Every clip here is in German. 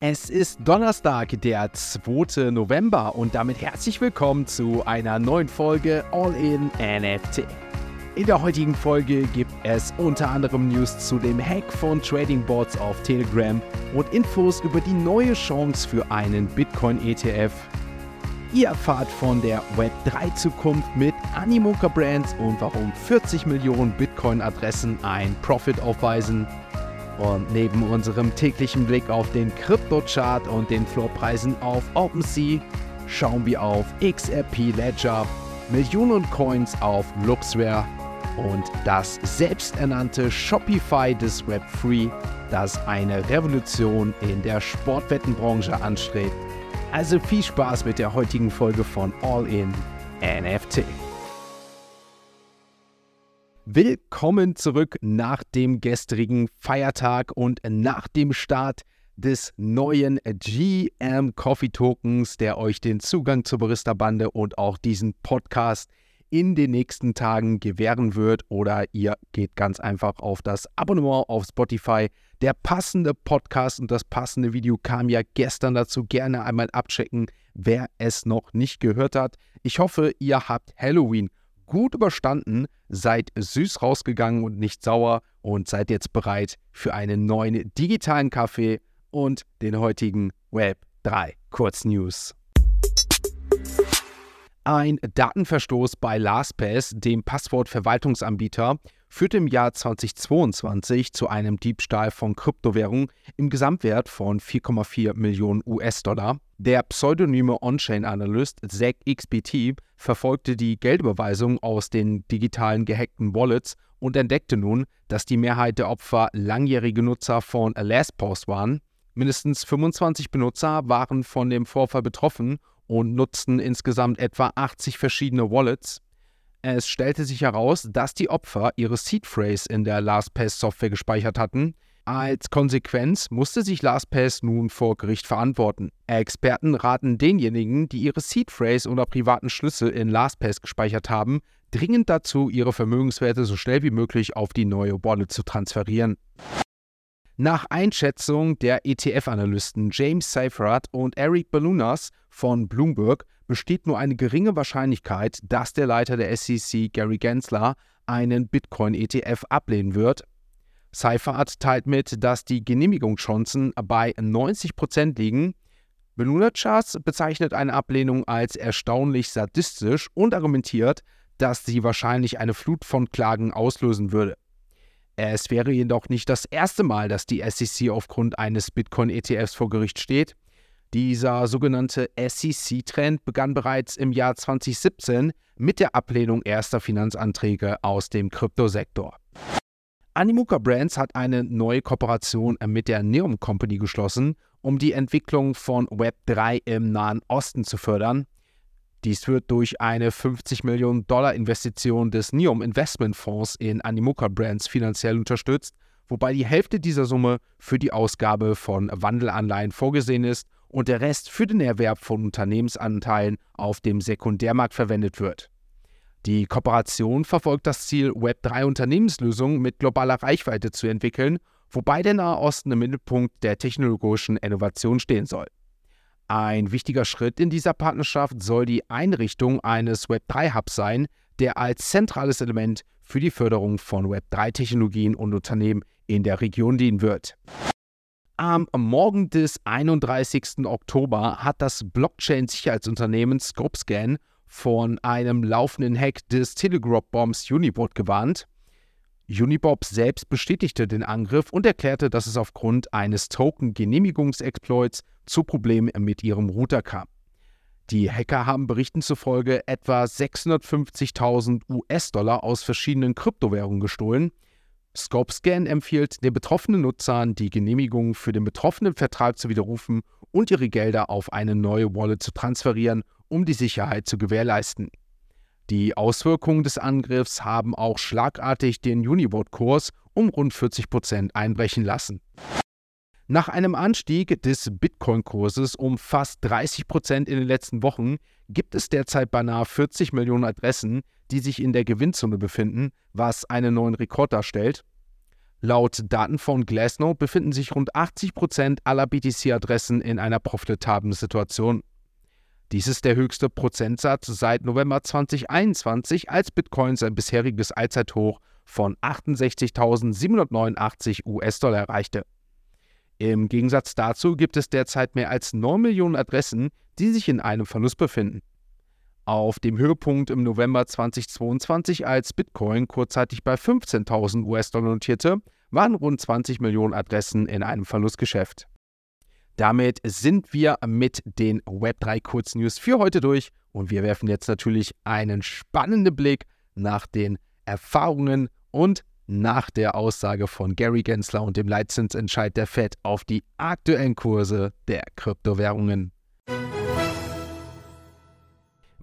Es ist Donnerstag, der 2. November und damit herzlich willkommen zu einer neuen Folge All in NFT. In der heutigen Folge gibt es unter anderem News zu dem Hack von Trading Bots auf Telegram und Infos über die neue Chance für einen Bitcoin ETF. Ihr erfahrt von der Web3 Zukunft mit Animoca Brands und warum 40 Millionen Bitcoin-Adressen ein Profit aufweisen. Und neben unserem täglichen Blick auf den Krypto-Chart und den Floorpreisen auf OpenSea schauen wir auf XRP Ledger, Millionen Coins auf Luxware und das selbsternannte Shopify des Web3, das eine Revolution in der Sportwettenbranche anstrebt. Also viel Spaß mit der heutigen Folge von All in NFT. Willkommen zurück nach dem gestrigen Feiertag und nach dem Start des neuen GM Coffee Tokens, der euch den Zugang zur Barista-Bande und auch diesen Podcast in den nächsten Tagen gewähren wird. Oder ihr geht ganz einfach auf das Abonnement auf Spotify. Der passende Podcast und das passende Video kam ja gestern dazu. Gerne einmal abchecken, wer es noch nicht gehört hat. Ich hoffe, ihr habt Halloween gut überstanden, seid süß rausgegangen und nicht sauer und seid jetzt bereit für einen neuen digitalen Kaffee und den heutigen Web 3 Kurznews. Ein Datenverstoß bei LastPass, dem Passwortverwaltungsanbieter, führte im Jahr 2022 zu einem Diebstahl von Kryptowährungen im Gesamtwert von 4,4 Millionen US-Dollar. Der pseudonyme On-Chain-Analyst ZachXBT verfolgte die Geldüberweisung aus den digitalen gehackten Wallets und entdeckte nun, dass die Mehrheit der Opfer langjährige Nutzer von LastPass waren. Mindestens 25 Benutzer waren von dem Vorfall betroffen und nutzten insgesamt etwa 80 verschiedene Wallets. Es stellte sich heraus, dass die Opfer ihre Seed Phrase in der LastPass-Software gespeichert hatten. Als Konsequenz musste sich LastPass nun vor Gericht verantworten. Experten raten denjenigen, die ihre Seed Phrase oder privaten Schlüssel in LastPass gespeichert haben, dringend dazu, ihre Vermögenswerte so schnell wie möglich auf die neue Wallet zu transferieren. Nach Einschätzung der ETF-Analysten James Seifert und Eric Balunas von Bloomberg besteht nur eine geringe Wahrscheinlichkeit, dass der Leiter der SEC, Gary Gensler, einen Bitcoin-ETF ablehnen wird. Seifert teilt mit, dass die Genehmigungschancen bei 90% liegen. Belunachas bezeichnet eine Ablehnung als erstaunlich sadistisch und argumentiert, dass sie wahrscheinlich eine Flut von Klagen auslösen würde. Es wäre jedoch nicht das erste Mal, dass die SEC aufgrund eines Bitcoin-ETFs vor Gericht steht. Dieser sogenannte SEC-Trend begann bereits im Jahr 2017 mit der Ablehnung erster Finanzanträge aus dem Kryptosektor. Animoca Brands hat eine neue Kooperation mit der Neum Company geschlossen, um die Entwicklung von Web3 im Nahen Osten zu fördern. Dies wird durch eine 50 Millionen Dollar Investition des NIOM Investment Fonds in Animoca Brands finanziell unterstützt, wobei die Hälfte dieser Summe für die Ausgabe von Wandelanleihen vorgesehen ist und der Rest für den Erwerb von Unternehmensanteilen auf dem Sekundärmarkt verwendet wird. Die Kooperation verfolgt das Ziel, Web3-Unternehmenslösungen mit globaler Reichweite zu entwickeln, wobei der Nahe Osten im Mittelpunkt der technologischen Innovation stehen soll. Ein wichtiger Schritt in dieser Partnerschaft soll die Einrichtung eines Web3-Hubs sein, der als zentrales Element für die Förderung von Web3-Technologien und Unternehmen in der Region dienen wird. Am Morgen des 31. Oktober hat das Blockchain-Sicherheitsunternehmen Scopescan von einem laufenden Hack des Telegraph-Bombs Unibot gewarnt. Unibob selbst bestätigte den Angriff und erklärte, dass es aufgrund eines Token-Genehmigungsexploits zu Problemen mit ihrem Router kam. Die Hacker haben Berichten zufolge etwa 650.000 US-Dollar aus verschiedenen Kryptowährungen gestohlen. ScopeScan empfiehlt den betroffenen Nutzern, die Genehmigung für den betroffenen Vertrag zu widerrufen und ihre Gelder auf eine neue Wallet zu transferieren, um die Sicherheit zu gewährleisten. Die Auswirkungen des Angriffs haben auch schlagartig den Unibot-Kurs um rund 40 Prozent einbrechen lassen. Nach einem Anstieg des Bitcoin-Kurses um fast 30 Prozent in den letzten Wochen gibt es derzeit beinahe 40 Millionen Adressen, die sich in der Gewinnzone befinden, was einen neuen Rekord darstellt. Laut Daten von Glassnode befinden sich rund 80% aller BTC-Adressen in einer profitablen Situation. Dies ist der höchste Prozentsatz seit November 2021, als Bitcoin sein bisheriges Allzeithoch von 68.789 US-Dollar erreichte. Im Gegensatz dazu gibt es derzeit mehr als 9 Millionen Adressen, die sich in einem Verlust befinden. Auf dem Höhepunkt im November 2022, als Bitcoin kurzzeitig bei 15.000 US-Dollar notierte, waren rund 20 Millionen Adressen in einem Verlustgeschäft. Damit sind wir mit den Web3 Kurznews für heute durch und wir werfen jetzt natürlich einen spannenden Blick nach den Erfahrungen und nach der Aussage von Gary Gensler und dem Leitzinsentscheid der Fed auf die aktuellen Kurse der Kryptowährungen.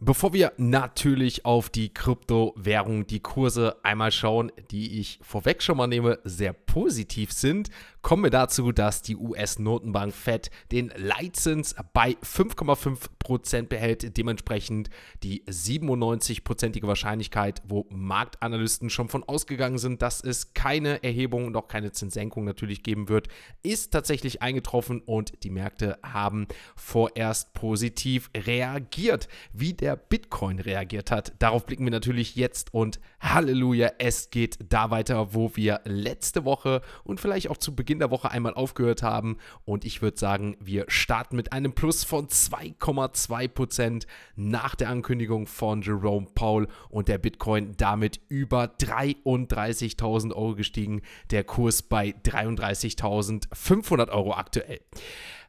Bevor wir natürlich auf die Kryptowährung, die Kurse einmal schauen, die ich vorweg schon mal nehme, sehr positiv sind, kommen wir dazu, dass die US-Notenbank Fed den Leitzins bei 5,5% behält, dementsprechend die 97%ige Wahrscheinlichkeit, wo Marktanalysten schon von ausgegangen sind, dass es keine Erhebung und auch keine Zinssenkung natürlich geben wird, ist tatsächlich eingetroffen und die Märkte haben vorerst positiv reagiert. Wie der Bitcoin reagiert hat, darauf blicken wir natürlich jetzt und Halleluja, es geht da weiter, wo wir letzte Woche und vielleicht auch zu Beginn der Woche einmal aufgehört haben. Und ich würde sagen, wir starten mit einem Plus von 2,2% nach der Ankündigung von Jerome Paul und der Bitcoin damit über 33.000 Euro gestiegen. Der Kurs bei 33.500 Euro aktuell.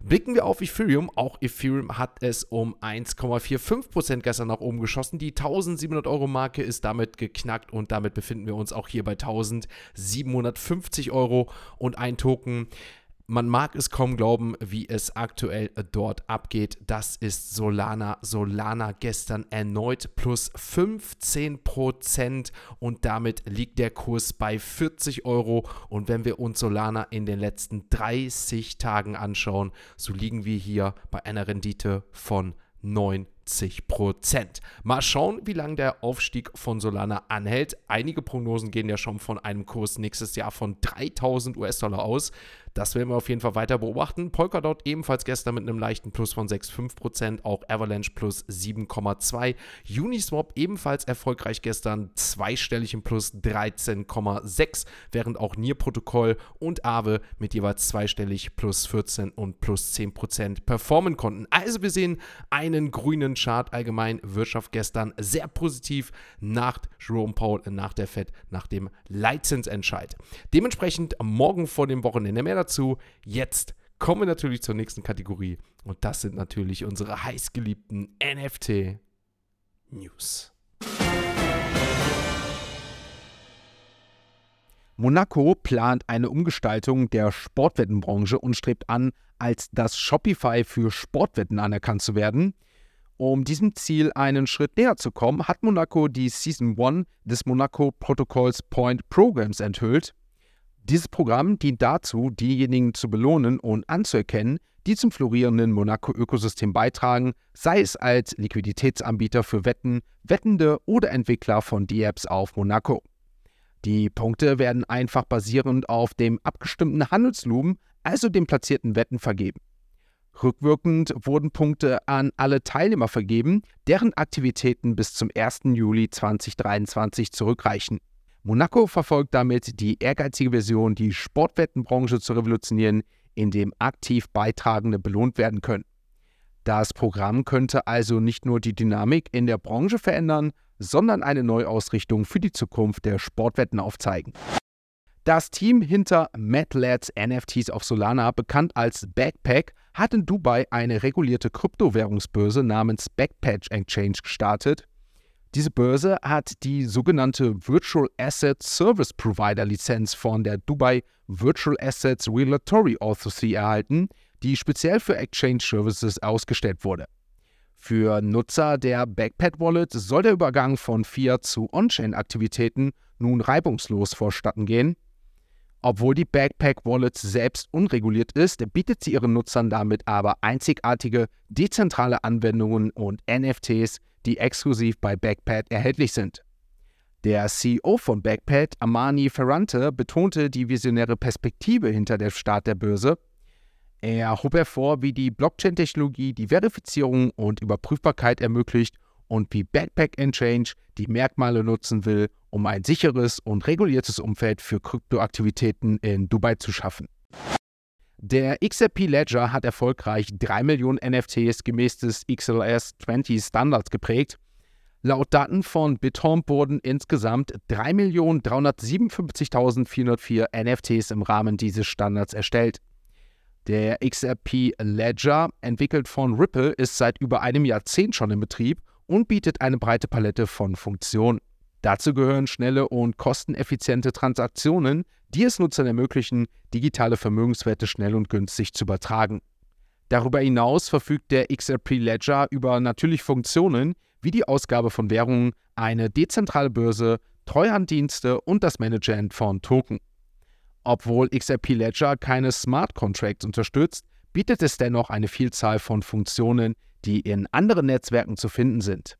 Blicken wir auf Ethereum. Auch Ethereum hat es um 1,45% gestern nach oben geschossen. Die 1700 Euro Marke ist damit geknackt und damit befinden wir uns auch hier bei 1750 Euro und ein Token man mag es kaum glauben, wie es aktuell dort abgeht. Das ist Solana. Solana gestern erneut plus 15% und damit liegt der Kurs bei 40 Euro. Und wenn wir uns Solana in den letzten 30 Tagen anschauen, so liegen wir hier bei einer Rendite von 9 Prozent. Mal schauen, wie lange der Aufstieg von Solana anhält. Einige Prognosen gehen ja schon von einem Kurs nächstes Jahr von 3000 US-Dollar aus. Das werden wir auf jeden Fall weiter beobachten. Polkadot ebenfalls gestern mit einem leichten Plus von 6,5%, auch Avalanche plus 7,2%. Uniswap ebenfalls erfolgreich gestern, zweistellig im Plus 13,6%, während auch Nier-Protokoll und Aave mit jeweils zweistellig plus 14 und plus 10% performen konnten. Also wir sehen einen grünen Chart allgemein, Wirtschaft gestern sehr positiv nach Jerome Paul, nach der Fed, nach dem Leitzinsentscheid. Dementsprechend morgen vor dem Wochenende mehr dazu. Jetzt kommen wir natürlich zur nächsten Kategorie und das sind natürlich unsere heißgeliebten NFT News. Monaco plant eine Umgestaltung der Sportwettenbranche und strebt an, als das Shopify für Sportwetten anerkannt zu werden. Um diesem Ziel einen Schritt näher zu kommen, hat Monaco die Season 1 des Monaco Protocols Point Programs enthüllt. Dieses Programm dient dazu, diejenigen zu belohnen und anzuerkennen, die zum florierenden Monaco-Ökosystem beitragen, sei es als Liquiditätsanbieter für Wetten, Wettende oder Entwickler von D-Apps auf Monaco. Die Punkte werden einfach basierend auf dem abgestimmten Handelslumen, also den platzierten Wetten, vergeben. Rückwirkend wurden Punkte an alle Teilnehmer vergeben, deren Aktivitäten bis zum 1. Juli 2023 zurückreichen. Monaco verfolgt damit die ehrgeizige Version, die Sportwettenbranche zu revolutionieren, indem aktiv Beitragende belohnt werden können. Das Programm könnte also nicht nur die Dynamik in der Branche verändern, sondern eine Neuausrichtung für die Zukunft der Sportwetten aufzeigen. Das Team hinter MadLads NFTs auf Solana, bekannt als Backpack, hat in Dubai eine regulierte Kryptowährungsbörse namens Backpatch Exchange gestartet diese Börse hat die sogenannte Virtual Asset Service Provider Lizenz von der Dubai Virtual Assets Regulatory Authority erhalten, die speziell für Exchange Services ausgestellt wurde. Für Nutzer der Backpad Wallet soll der Übergang von Fiat zu On-Chain-Aktivitäten nun reibungslos vorstatten gehen. Obwohl die Backpack Wallet selbst unreguliert ist, bietet sie ihren Nutzern damit aber einzigartige, dezentrale Anwendungen und NFTs, die exklusiv bei Backpad erhältlich sind. Der CEO von Backpad, Amani Ferrante, betonte die visionäre Perspektive hinter der Start der Börse. Er hob hervor, wie die Blockchain-Technologie die Verifizierung und Überprüfbarkeit ermöglicht und wie Backpack Change die Merkmale nutzen will, um ein sicheres und reguliertes Umfeld für Kryptoaktivitäten in Dubai zu schaffen. Der XRP Ledger hat erfolgreich 3 Millionen NFTs gemäß des XLS 20 Standards geprägt. Laut Daten von Bithorn wurden insgesamt 3.357.404 NFTs im Rahmen dieses Standards erstellt. Der XRP Ledger, entwickelt von Ripple, ist seit über einem Jahrzehnt schon in Betrieb und bietet eine breite Palette von Funktionen. Dazu gehören schnelle und kosteneffiziente Transaktionen, die es Nutzern ermöglichen, digitale Vermögenswerte schnell und günstig zu übertragen. Darüber hinaus verfügt der XRP Ledger über natürlich Funktionen wie die Ausgabe von Währungen, eine dezentrale Börse, Treuhanddienste und das Managen von Token. Obwohl XRP Ledger keine Smart Contracts unterstützt, bietet es dennoch eine Vielzahl von Funktionen, die in anderen Netzwerken zu finden sind.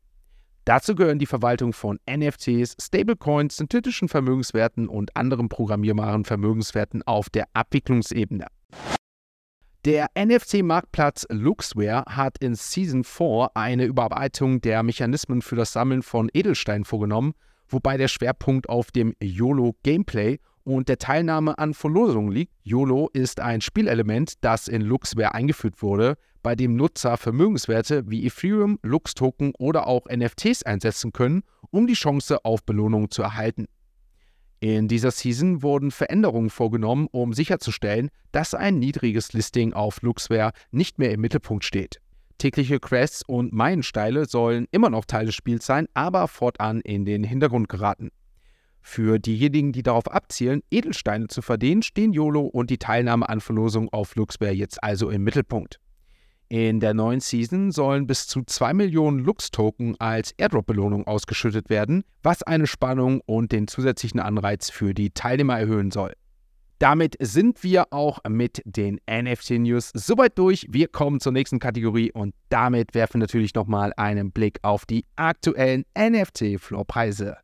Dazu gehören die Verwaltung von NFTs, Stablecoins, synthetischen Vermögenswerten und anderen programmierbaren Vermögenswerten auf der Abwicklungsebene. Der NFC-Marktplatz Luxware hat in Season 4 eine Überarbeitung der Mechanismen für das Sammeln von Edelsteinen vorgenommen, wobei der Schwerpunkt auf dem YOLO-Gameplay und der Teilnahme an Verlosungen liegt. YOLO ist ein Spielelement, das in Luxware eingeführt wurde, bei dem Nutzer Vermögenswerte wie Ethereum, Lux-Token oder auch NFTs einsetzen können, um die Chance auf Belohnung zu erhalten. In dieser Season wurden Veränderungen vorgenommen, um sicherzustellen, dass ein niedriges Listing auf Luxware nicht mehr im Mittelpunkt steht. Tägliche Quests und Meilensteine sollen immer noch Teil des Spiels sein, aber fortan in den Hintergrund geraten. Für diejenigen, die darauf abzielen, Edelsteine zu verdienen, stehen YOLO und die Teilnahme an Verlosungen auf Luxware jetzt also im Mittelpunkt. In der neuen Season sollen bis zu 2 Millionen Lux-Token als Airdrop-Belohnung ausgeschüttet werden, was eine Spannung und den zusätzlichen Anreiz für die Teilnehmer erhöhen soll. Damit sind wir auch mit den NFT-News soweit durch. Wir kommen zur nächsten Kategorie und damit werfen wir natürlich nochmal einen Blick auf die aktuellen NFT-Floorpreise.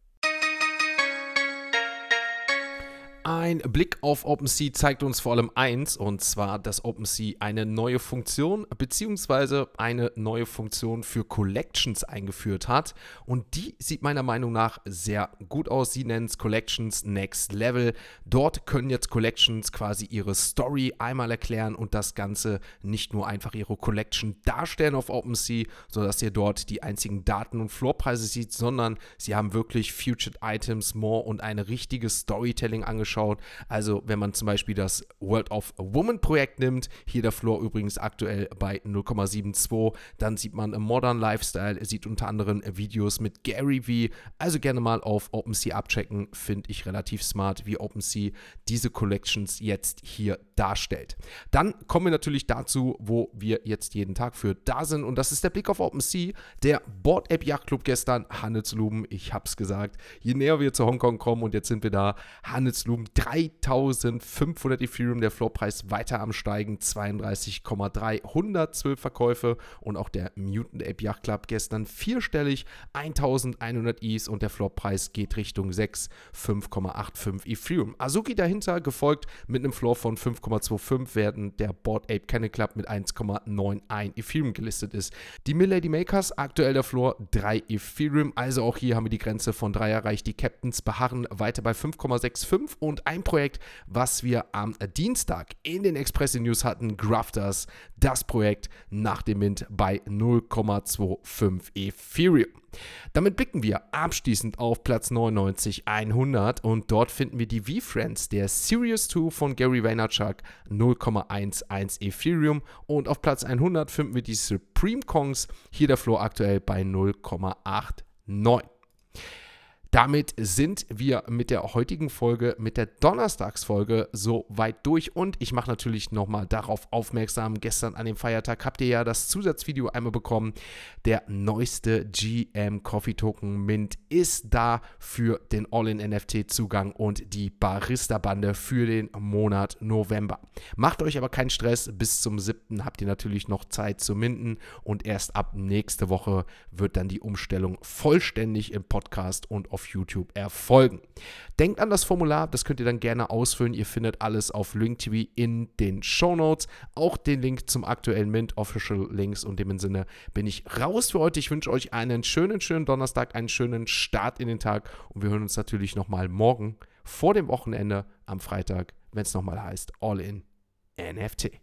Ein Blick auf OpenSea zeigt uns vor allem eins, und zwar, dass OpenSea eine neue Funktion bzw. eine neue Funktion für Collections eingeführt hat. Und die sieht meiner Meinung nach sehr gut aus. Sie nennen es Collections Next Level. Dort können jetzt Collections quasi ihre Story einmal erklären und das Ganze nicht nur einfach ihre Collection darstellen auf OpenSea, sodass ihr dort die einzigen Daten und Floorpreise seht, sondern sie haben wirklich Futured Items, More und eine richtige Storytelling angeschaut angeschaut. Also wenn man zum Beispiel das World of Woman Projekt nimmt, hier der Floor übrigens aktuell bei 0,72, dann sieht man Modern Lifestyle, sieht unter anderem Videos mit Gary V. Also gerne mal auf OpenSea abchecken, finde ich relativ smart, wie OpenSea diese Collections jetzt hier darstellt. Dann kommen wir natürlich dazu, wo wir jetzt jeden Tag für da sind und das ist der Blick auf OpenSea, der Board App Yacht Club gestern, Handelslumen, ich hab's gesagt, je näher wir zu Hongkong kommen und jetzt sind wir da, Handelslumen 3500 Ethereum, der Floorpreis weiter am Steigen, 32,3, 112 Verkäufe und auch der Mutant Ape Yacht Club gestern vierstellig, 1100 Is und der Floorpreis geht Richtung 6, 5,85 Ethereum. Azuki dahinter gefolgt mit einem Floor von 5,25, während der Board Ape Kennel Club mit 1,91 Ethereum gelistet ist. Die Milady Makers, aktuell der Floor 3 Ethereum, also auch hier haben wir die Grenze von 3 erreicht. Die Captains beharren weiter bei 5,65 und und ein Projekt, was wir am Dienstag in den Express News hatten, Grafters, das Projekt nach dem Mint bei 0,25 Ethereum. Damit blicken wir abschließend auf Platz 99 100 und dort finden wir die V-Friends, der Series 2 von Gary Vaynerchuk 0,11 Ethereum und auf Platz 100 finden wir die Supreme Kongs, hier der Floor aktuell bei 0,89. Damit sind wir mit der heutigen Folge, mit der Donnerstagsfolge so weit durch und ich mache natürlich nochmal darauf aufmerksam. Gestern an dem Feiertag habt ihr ja das Zusatzvideo einmal bekommen. Der neueste GM Coffee Token Mint ist da für den All-in-NFT-Zugang und die Barista-Bande für den Monat November. Macht euch aber keinen Stress. Bis zum 7. habt ihr natürlich noch Zeit zu minden und erst ab nächste Woche wird dann die Umstellung vollständig im Podcast und auf auf YouTube erfolgen. Denkt an das Formular, das könnt ihr dann gerne ausfüllen. Ihr findet alles auf LinkTV in den Show Notes. Auch den Link zum aktuellen Mint Official Links. Und dem Sinne bin ich raus für heute. Ich wünsche euch einen schönen, schönen Donnerstag, einen schönen Start in den Tag. Und wir hören uns natürlich nochmal morgen vor dem Wochenende am Freitag, wenn es nochmal heißt All in NFT.